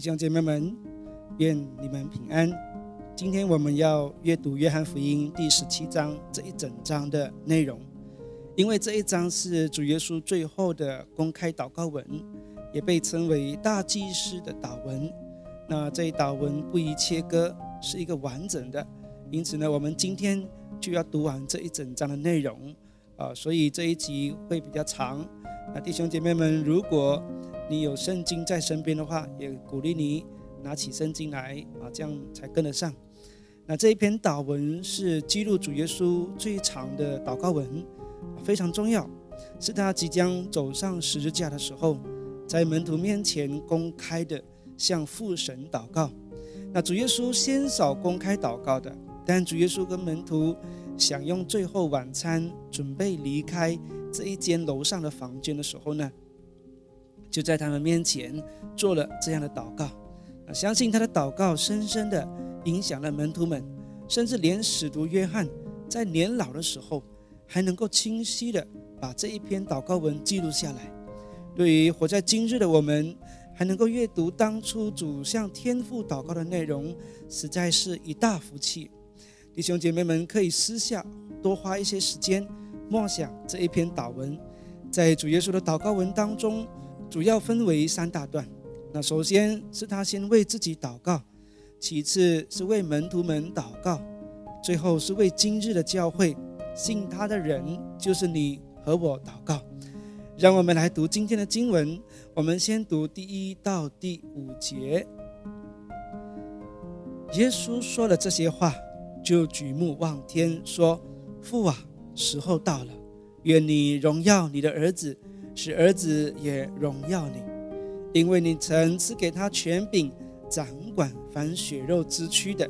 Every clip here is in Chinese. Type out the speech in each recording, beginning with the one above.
弟兄姐妹们，愿你们平安。今天我们要阅读约翰福音第十七章这一整章的内容，因为这一章是主耶稣最后的公开祷告文，也被称为大祭司的祷文。那这一祷文不宜切割，是一个完整的，因此呢，我们今天就要读完这一整章的内容啊，所以这一集会比较长。那弟兄姐妹们，如果你有圣经在身边的话，也鼓励你拿起圣经来啊，这样才跟得上。那这一篇祷文是记录主耶稣最长的祷告文，非常重要，是他即将走上十字架的时候，在门徒面前公开的向父神祷告。那主耶稣先少公开祷告的，但主耶稣跟门徒享用最后晚餐，准备离开这一间楼上的房间的时候呢？就在他们面前做了这样的祷告，啊，相信他的祷告深深的影响了门徒们，甚至连使徒约翰在年老的时候还能够清晰的把这一篇祷告文记录下来。对于活在今日的我们，还能够阅读当初主向天父祷告的内容，实在是一大福气。弟兄姐妹们可以私下多花一些时间默想这一篇祷文，在主耶稣的祷告文当中。主要分为三大段。那首先是他先为自己祷告，其次是为门徒们祷告，最后是为今日的教会信他的人，就是你和我祷告。让我们来读今天的经文。我们先读第一到第五节。耶稣说了这些话，就举目望天，说：“父啊，时候到了，愿你荣耀你的儿子。”使儿子也荣耀你，因为你曾赐给他权柄，掌管凡血肉之躯的，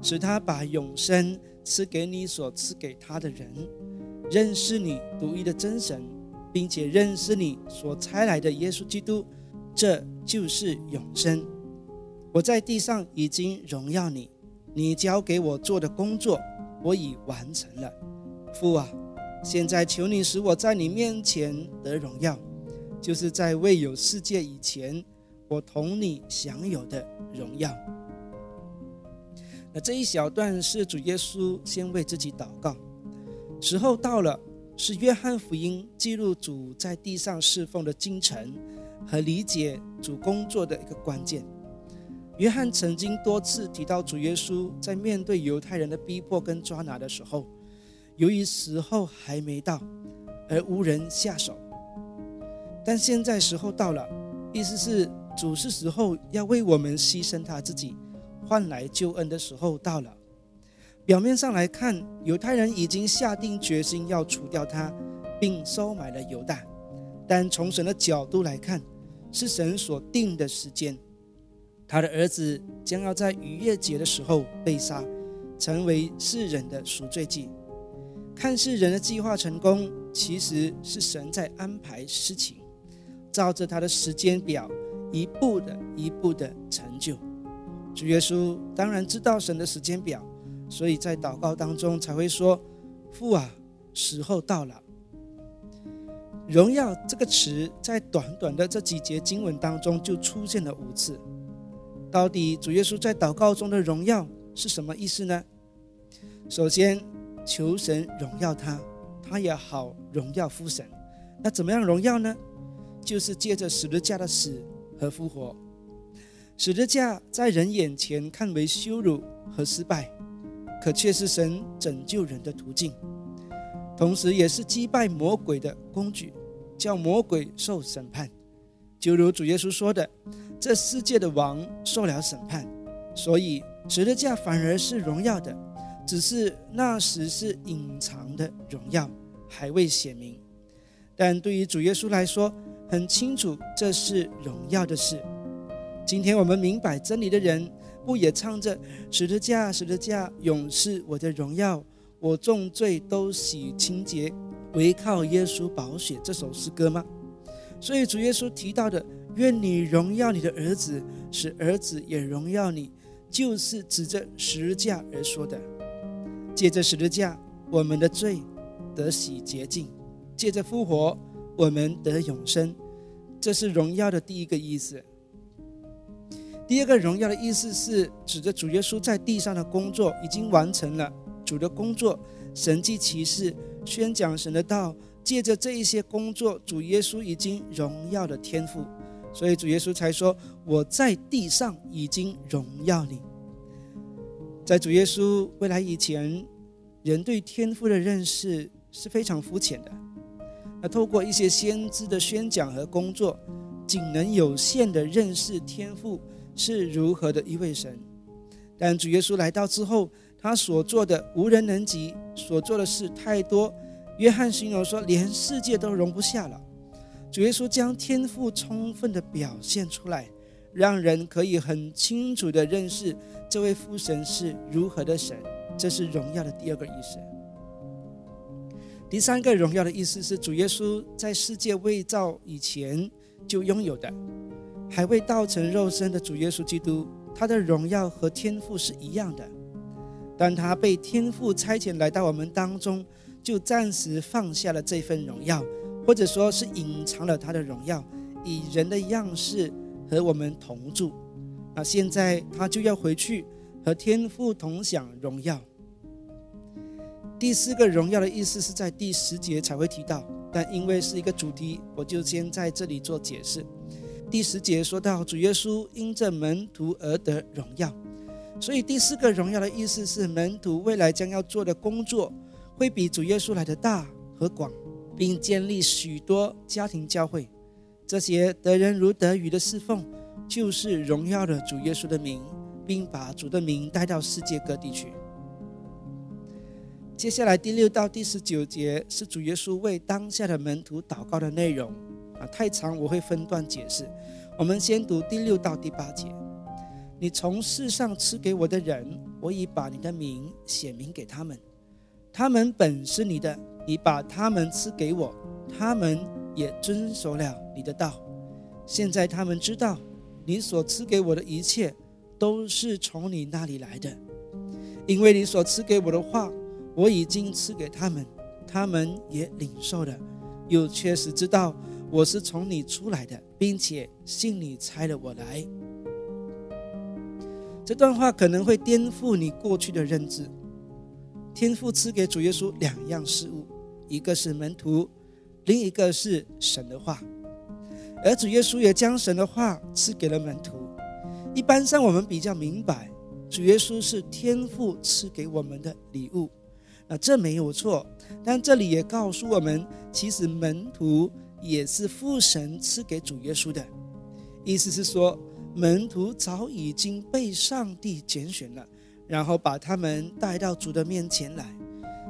使他把永生赐给你所赐给他的人，认识你独一的真神，并且认识你所差来的耶稣基督，这就是永生。我在地上已经荣耀你，你交给我做的工作，我已完成了。父啊。现在求你使我在你面前得荣耀，就是在未有世界以前，我同你享有的荣耀。那这一小段是主耶稣先为自己祷告，时候到了，是约翰福音记录主在地上侍奉的精程和理解主工作的一个关键。约翰曾经多次提到主耶稣在面对犹太人的逼迫跟抓拿的时候。由于时候还没到，而无人下手，但现在时候到了，意思是主是时候要为我们牺牲他自己，换来救恩的时候到了。表面上来看，犹太人已经下定决心要除掉他，并收买了犹大，但从神的角度来看，是神所定的时间，他的儿子将要在逾越节的时候被杀，成为世人的赎罪祭。看似人的计划成功，其实是神在安排事情，照着他的时间表，一步的一步的成就。主耶稣当然知道神的时间表，所以在祷告当中才会说：“父啊，时候到了。”荣耀这个词在短短的这几节经文当中就出现了五次。到底主耶稣在祷告中的荣耀是什么意思呢？首先。求神荣耀他，他也好荣耀父神。那怎么样荣耀呢？就是借着十字架的死和复活。十字架在人眼前看为羞辱和失败，可却是神拯救人的途径，同时也是击败魔鬼的工具，叫魔鬼受审判。就如主耶稣说的：“这世界的王受了审判，所以十字架反而是荣耀的。”只是那时是隐藏的荣耀，还未显明。但对于主耶稣来说，很清楚这是荣耀的事。今天我们明白真理的人，不也唱着“十字架，十字架，永是我的荣耀，我重罪都洗清洁，唯靠耶稣宝血”这首诗歌吗？所以主耶稣提到的“愿你荣耀你的儿子，使儿子也荣耀你”，就是指着十字架而说的。借着十字架，我们的罪得洗洁净；借着复活，我们得永生。这是荣耀的第一个意思。第二个荣耀的意思是指着主耶稣在地上的工作已经完成了，主的工作，神迹奇事，宣讲神的道，借着这一些工作，主耶稣已经荣耀的天赋，所以主耶稣才说：“我在地上已经荣耀你。”在主耶稣未来以前，人对天赋的认识是非常肤浅的。那透过一些先知的宣讲和工作，仅能有限的认识天赋是如何的一位神。但主耶稣来到之后，他所做的无人能及，所做的事太多。约翰形容说，连世界都容不下了。主耶稣将天赋充分的表现出来，让人可以很清楚的认识这位父神是如何的神。这是荣耀的第二个意思。第三个荣耀的意思是，主耶稣在世界未造以前就拥有的，还未道成肉身的主耶稣基督，他的荣耀和天赋是一样的。当他被天赋差遣来到我们当中，就暂时放下了这份荣耀，或者说是隐藏了他的荣耀，以人的样式和我们同住。那现在他就要回去和天父同享荣耀。第四个荣耀的意思是在第十节才会提到，但因为是一个主题，我就先在这里做解释。第十节说到主耶稣因着门徒而得荣耀，所以第四个荣耀的意思是门徒未来将要做的工作会比主耶稣来的大和广，并建立许多家庭教会。这些得人如得鱼的侍奉，就是荣耀了主耶稣的名，并把主的名带到世界各地去。接下来第六到第十九节是主耶稣为当下的门徒祷告的内容啊，太长我会分段解释。我们先读第六到第八节：你从世上赐给我的人，我已把你的名显明给他们，他们本是你的，你把他们赐给我，他们也遵守了你的道。现在他们知道你所赐给我的一切都是从你那里来的，因为你所赐给我的话。我已经赐给他们，他们也领受了，又确实知道我是从你出来的，并且信你差了我来。这段话可能会颠覆你过去的认知。天父赐给主耶稣两样事物，一个是门徒，另一个是神的话。而主耶稣也将神的话赐给了门徒。一般上，我们比较明白，主耶稣是天父赐给我们的礼物。啊，这没有错，但这里也告诉我们，其实门徒也是父神赐给主耶稣的。意思是说，门徒早已经被上帝拣选了，然后把他们带到主的面前来，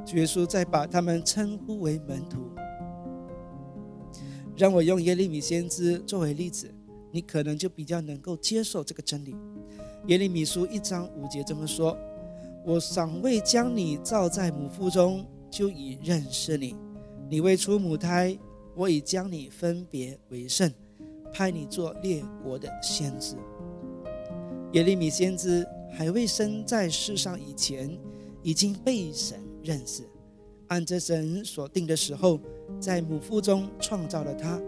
主耶稣再把他们称呼为门徒。让我用耶利米先知作为例子，你可能就比较能够接受这个真理。耶利米书一章五节这么说。我尚未将你造在母腹中，就已认识你；你未出母胎，我已将你分别为圣，派你做列国的先知。耶利米先知还未生在世上以前，已经被神认识，按着神所定的时候，在母腹中创造了他，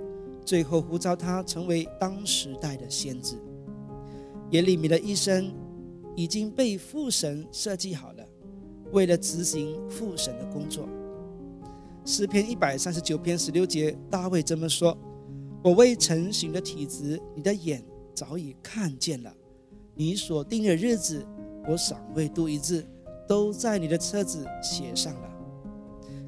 最后呼召他成为当时代的先知。耶利米的一生。已经被父神设计好了，为了执行父神的工作。诗篇一百三十九篇十六节，大卫这么说：“我未成形的体质，你的眼早已看见了；你所定的日子，我尚未度一日，都在你的册子写上了。”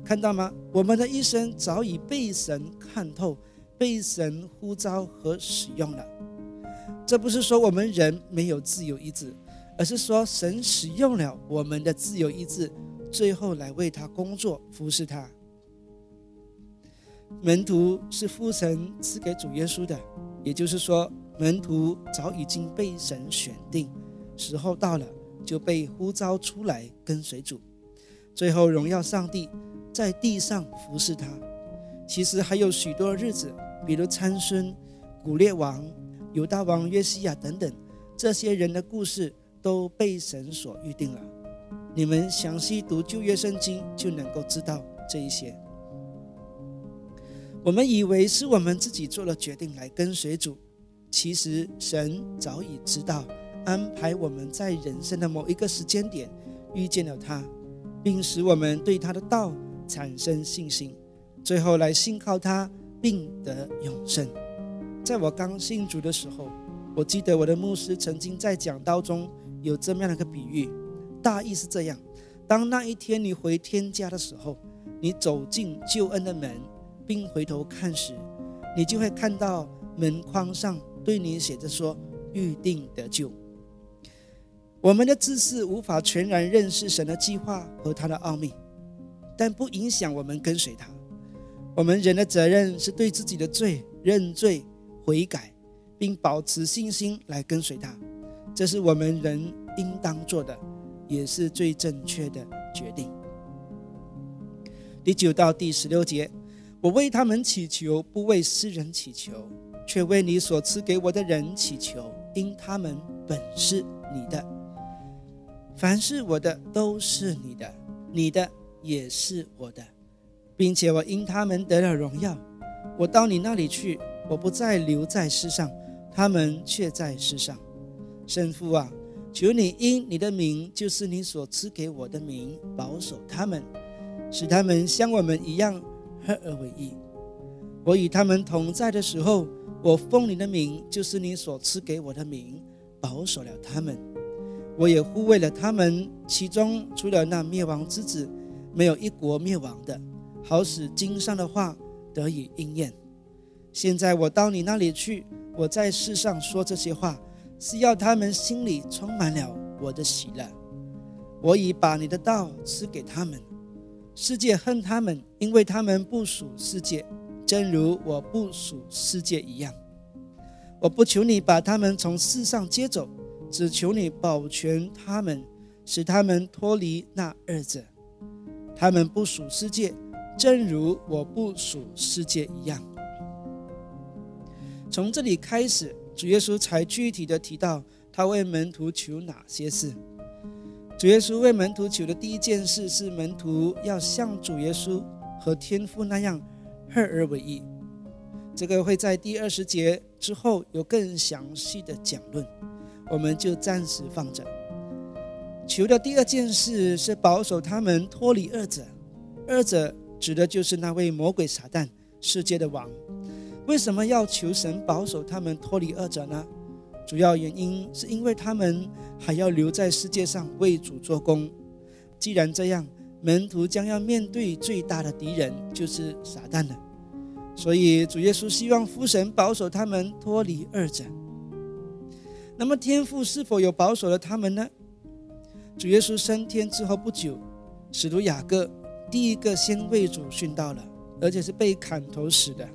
看到吗？我们的一生早已被神看透，被神呼召和使用了。这不是说我们人没有自由意志。而是说，神使用了我们的自由意志，最后来为他工作、服侍他。门徒是父神赐给主耶稣的，也就是说，门徒早已经被神选定，时候到了就被呼召出来跟随主，最后荣耀上帝，在地上服侍他。其实还有许多日子，比如参孙、古列王、犹大王约西亚等等这些人的故事。都被神所预定了。你们详细读旧约圣经，就能够知道这一些。我们以为是我们自己做了决定来跟随主，其实神早已知道，安排我们在人生的某一个时间点遇见了他，并使我们对他的道产生信心，最后来信靠他，并得永生。在我刚信主的时候，我记得我的牧师曾经在讲道中有这么样的一个比喻，大意是这样：当那一天你回天家的时候，你走进救恩的门，并回头看时，你就会看到门框上对你写着说“预定得救”。我们的知识无法全然认识神的计划和他的奥秘，但不影响我们跟随他。我们人的责任是对自己的罪认罪。悔改，并保持信心来跟随他，这是我们人应当做的，也是最正确的决定。第九到第十六节，我为他们祈求，不为世人祈求，却为你所赐给我的人祈求，因他们本是你的。凡是我的，都是你的；你的也是我的，并且我因他们得了荣耀。我到你那里去。我不再留在世上，他们却在世上。圣父啊，求你因你的名，就是你所赐给我的名，保守他们，使他们像我们一样合而为一。我与他们同在的时候，我奉你的名，就是你所赐给我的名，保守了他们。我也护卫了他们，其中除了那灭亡之子，没有一国灭亡的，好使经上的话得以应验。现在我到你那里去，我在世上说这些话，是要他们心里充满了我的喜乐。我已把你的道赐给他们，世界恨他们，因为他们不属世界，正如我不属世界一样。我不求你把他们从世上接走，只求你保全他们，使他们脱离那二者。他们不属世界，正如我不属世界一样。从这里开始，主耶稣才具体的提到他为门徒求哪些事。主耶稣为门徒求的第一件事是门徒要像主耶稣和天父那样合而为一。这个会在第二十节之后有更详细的讲论，我们就暂时放着。求的第二件事是保守他们脱离二者，二者指的就是那位魔鬼撒旦，世界的王。为什么要求神保守他们脱离二者呢？主要原因是因为他们还要留在世界上为主做工。既然这样，门徒将要面对最大的敌人就是撒旦了。所以主耶稣希望父神保守他们脱离二者。那么天父是否有保守了他们呢？主耶稣升天之后不久，使徒雅各第一个先为主殉道了，而且是被砍头死的。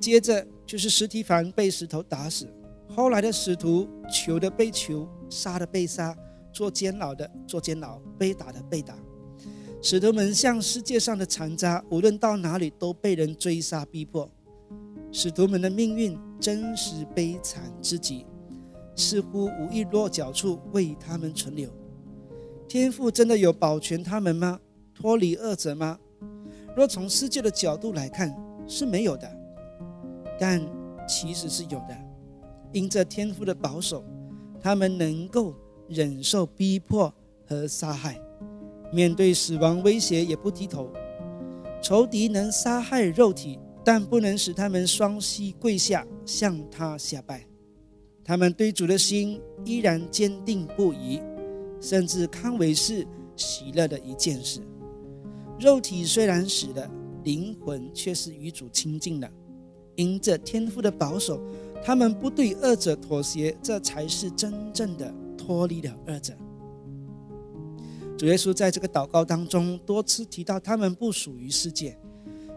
接着就是石提凡被石头打死，后来的使徒囚的被囚，杀的被杀，做监牢的做监牢，被打的被打。使徒们像世界上的残渣，无论到哪里都被人追杀逼迫。使徒们的命运真是悲惨之极，似乎无一落脚处为他们存留。天父真的有保全他们吗？脱离恶者吗？若从世界的角度来看，是没有的。但其实是有的，因着天父的保守，他们能够忍受逼迫和杀害，面对死亡威胁也不低头。仇敌能杀害肉体，但不能使他们双膝跪下向他下拜。他们对主的心依然坚定不移，甚至堪为是喜乐的一件事。肉体虽然死了，灵魂却是与主亲近的。因着天父的保守，他们不对二者妥协，这才是真正的脱离了二者。主耶稣在这个祷告当中多次提到，他们不属于世界，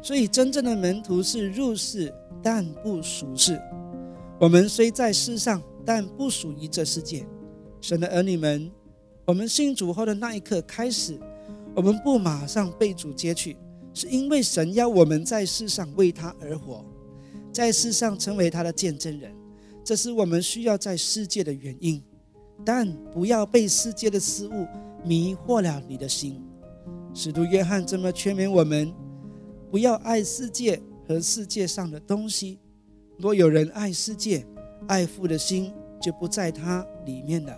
所以真正的门徒是入世但不属世。我们虽在世上，但不属于这世界。神的儿女们，我们信主后的那一刻开始，我们不马上被主接去，是因为神要我们在世上为他而活。在世上成为他的见证人，这是我们需要在世界的原因。但不要被世界的事物迷惑了你的心。使徒约翰这么劝勉我们：不要爱世界和世界上的东西。若有人爱世界，爱父的心就不在他里面了。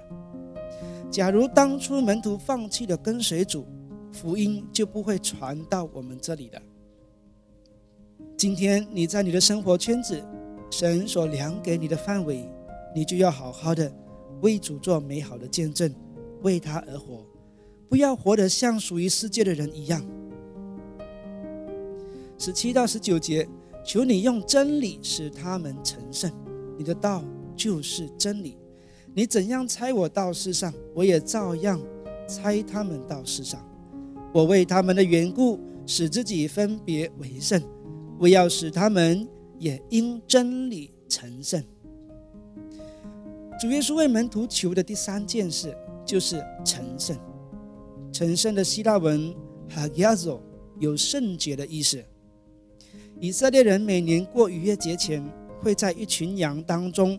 假如当初门徒放弃了跟随主，福音就不会传到我们这里了。今天你在你的生活圈子，神所量给你的范围，你就要好好的为主做美好的见证，为他而活，不要活得像属于世界的人一样。十七到十九节，求你用真理使他们成圣，你的道就是真理。你怎样猜我到世上，我也照样猜他们到世上。我为他们的缘故，使自己分别为圣。为要使他们也因真理成圣。主耶稣为门徒求的第三件事就是成圣。成圣的希腊文 “hagiazo” 有圣洁的意思。以色列人每年过逾越节前，会在一群羊当中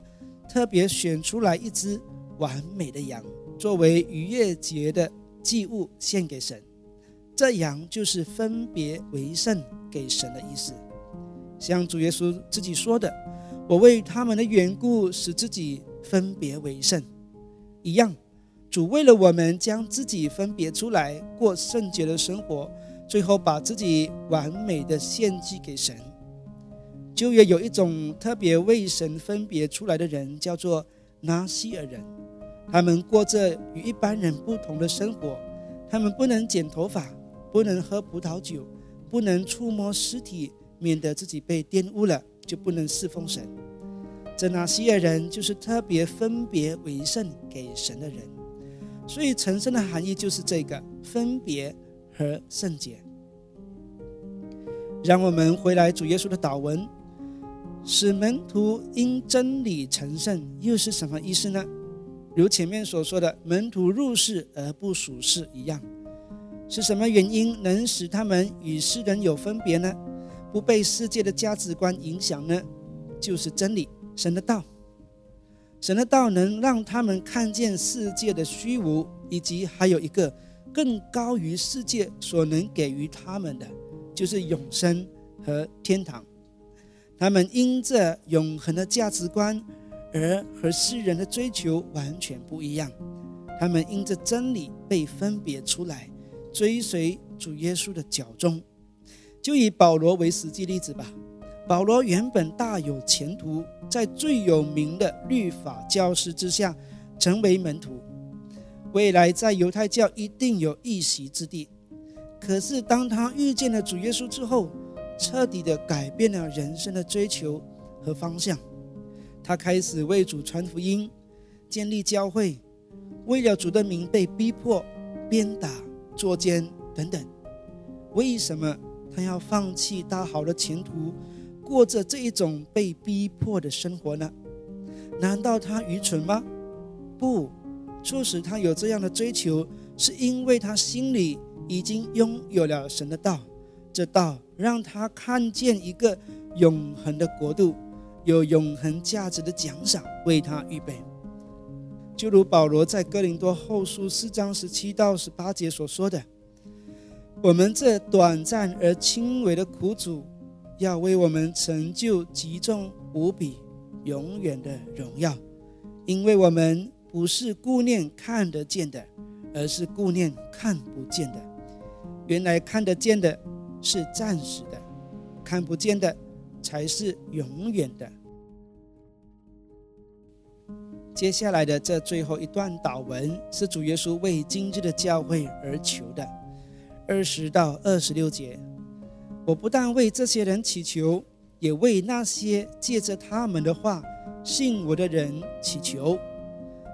特别选出来一只完美的羊，作为逾越节的祭物献给神。这羊就是分别为圣给神的意思。像主耶稣自己说的：“我为他们的缘故，使自己分别为圣。”一样，主为了我们将自己分别出来，过圣洁的生活，最后把自己完美的献祭给神。旧约有一种特别为神分别出来的人，叫做拿西尔人。他们过着与一般人不同的生活，他们不能剪头发，不能喝葡萄酒，不能触摸尸体。免得自己被玷污了，就不能侍奉神。这拿西尔人就是特别分别为圣给神的人，所以成圣的含义就是这个分别和圣洁。让我们回来主耶稣的祷文，使门徒因真理成圣，又是什么意思呢？如前面所说的，门徒入世而不属世一样，是什么原因能使他们与世人有分别呢？不被世界的价值观影响呢，就是真理，神的道。神的道能让他们看见世界的虚无，以及还有一个更高于世界所能给予他们的，就是永生和天堂。他们因着永恒的价值观而和世人的追求完全不一样。他们因着真理被分别出来，追随主耶稣的脚中。就以保罗为实际例子吧。保罗原本大有前途，在最有名的律法教师之下成为门徒，未来在犹太教一定有一席之地。可是当他遇见了主耶稣之后，彻底的改变了人生的追求和方向。他开始为主传福音，建立教会，为了主的名被逼迫、鞭打、作奸等等。为什么？他要放弃大好的前途，过着这一种被逼迫的生活呢？难道他愚蠢吗？不，促使他有这样的追求，是因为他心里已经拥有了神的道，这道让他看见一个永恒的国度，有永恒价值的奖赏为他预备。就如保罗在哥林多后书四章十七到十八节所说的。我们这短暂而轻微的苦主，要为我们成就极重无比、永远的荣耀，因为我们不是顾念看得见的，而是顾念看不见的。原来看得见的是暂时的，看不见的才是永远的。接下来的这最后一段祷文，是主耶稣为今日的教会而求的。二十到二十六节，我不但为这些人祈求，也为那些借着他们的话信我的人祈求，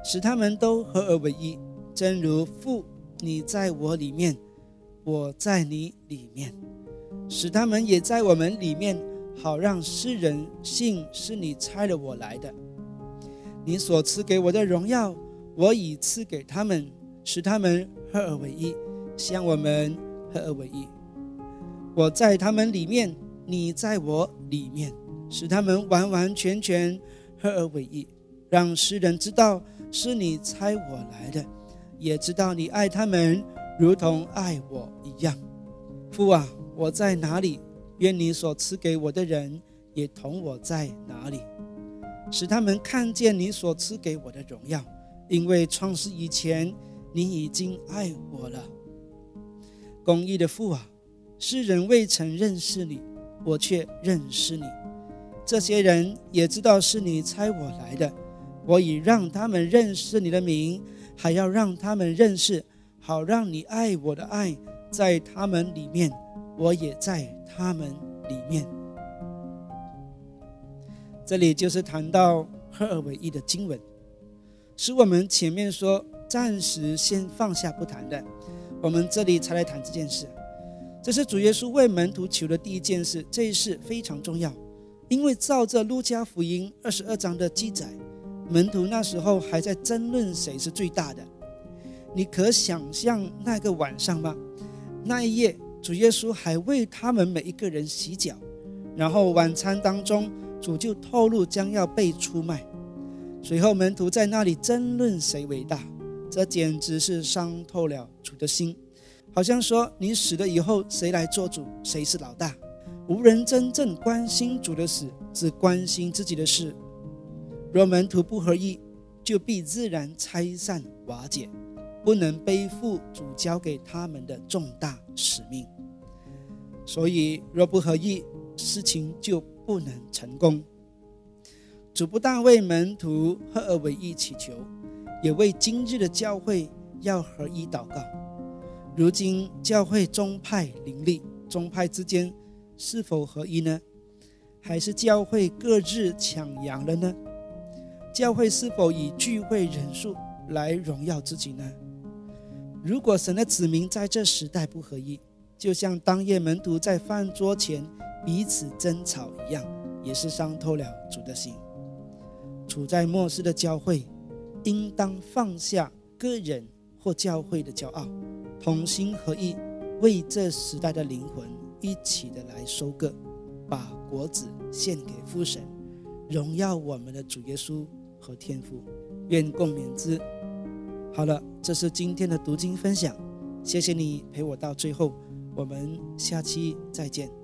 使他们都合而为一，正如父你在我里面，我在你里面，使他们也在我们里面，好让世人信是你差了我来的。你所赐给我的荣耀，我已赐给他们，使他们合而为一。像我们合而为一，我在他们里面，你在我里面，使他们完完全全合而为一，让世人知道是你猜我来的，也知道你爱他们如同爱我一样。父啊，我在哪里，愿你所赐给我的人也同我在哪里，使他们看见你所赐给我的荣耀。因为创世以前，你已经爱我了。公义的父啊，世人未曾认识你，我却认识你。这些人也知道是你差我来的。我已让他们认识你的名，还要让他们认识，好让你爱我的爱在他们里面，我也在他们里面。这里就是谈到合而为一的经文。是我们前面说暂时先放下不谈的，我们这里才来谈这件事。这是主耶稣为门徒求的第一件事，这一事非常重要，因为照着路加福音二十二章的记载，门徒那时候还在争论谁是最大的。你可想象那个晚上吗？那一夜，主耶稣还为他们每一个人洗脚，然后晚餐当中，主就透露将要被出卖。随后，门徒在那里争论谁为大，这简直是伤透了主的心。好像说：“你死了以后，谁来做主？谁是老大？”无人真正关心主的死，只关心自己的事。若门徒不合意，就必自然拆散瓦解，不能背负主交给他们的重大使命。所以，若不合意，事情就不能成功。主不但为门徒合而为一祈求，也为今日的教会要合一祷告。如今教会宗派林立，宗派之间是否合一呢？还是教会各自抢羊了呢？教会是否以聚会人数来荣耀自己呢？如果神的子民在这时代不合一，就像当夜门徒在饭桌前彼此争吵一样，也是伤透了主的心。处在末世的教会，应当放下个人或教会的骄傲，同心合意，为这时代的灵魂一起的来收割，把果子献给父神，荣耀我们的主耶稣和天父。愿共勉之。好了，这是今天的读经分享，谢谢你陪我到最后，我们下期再见。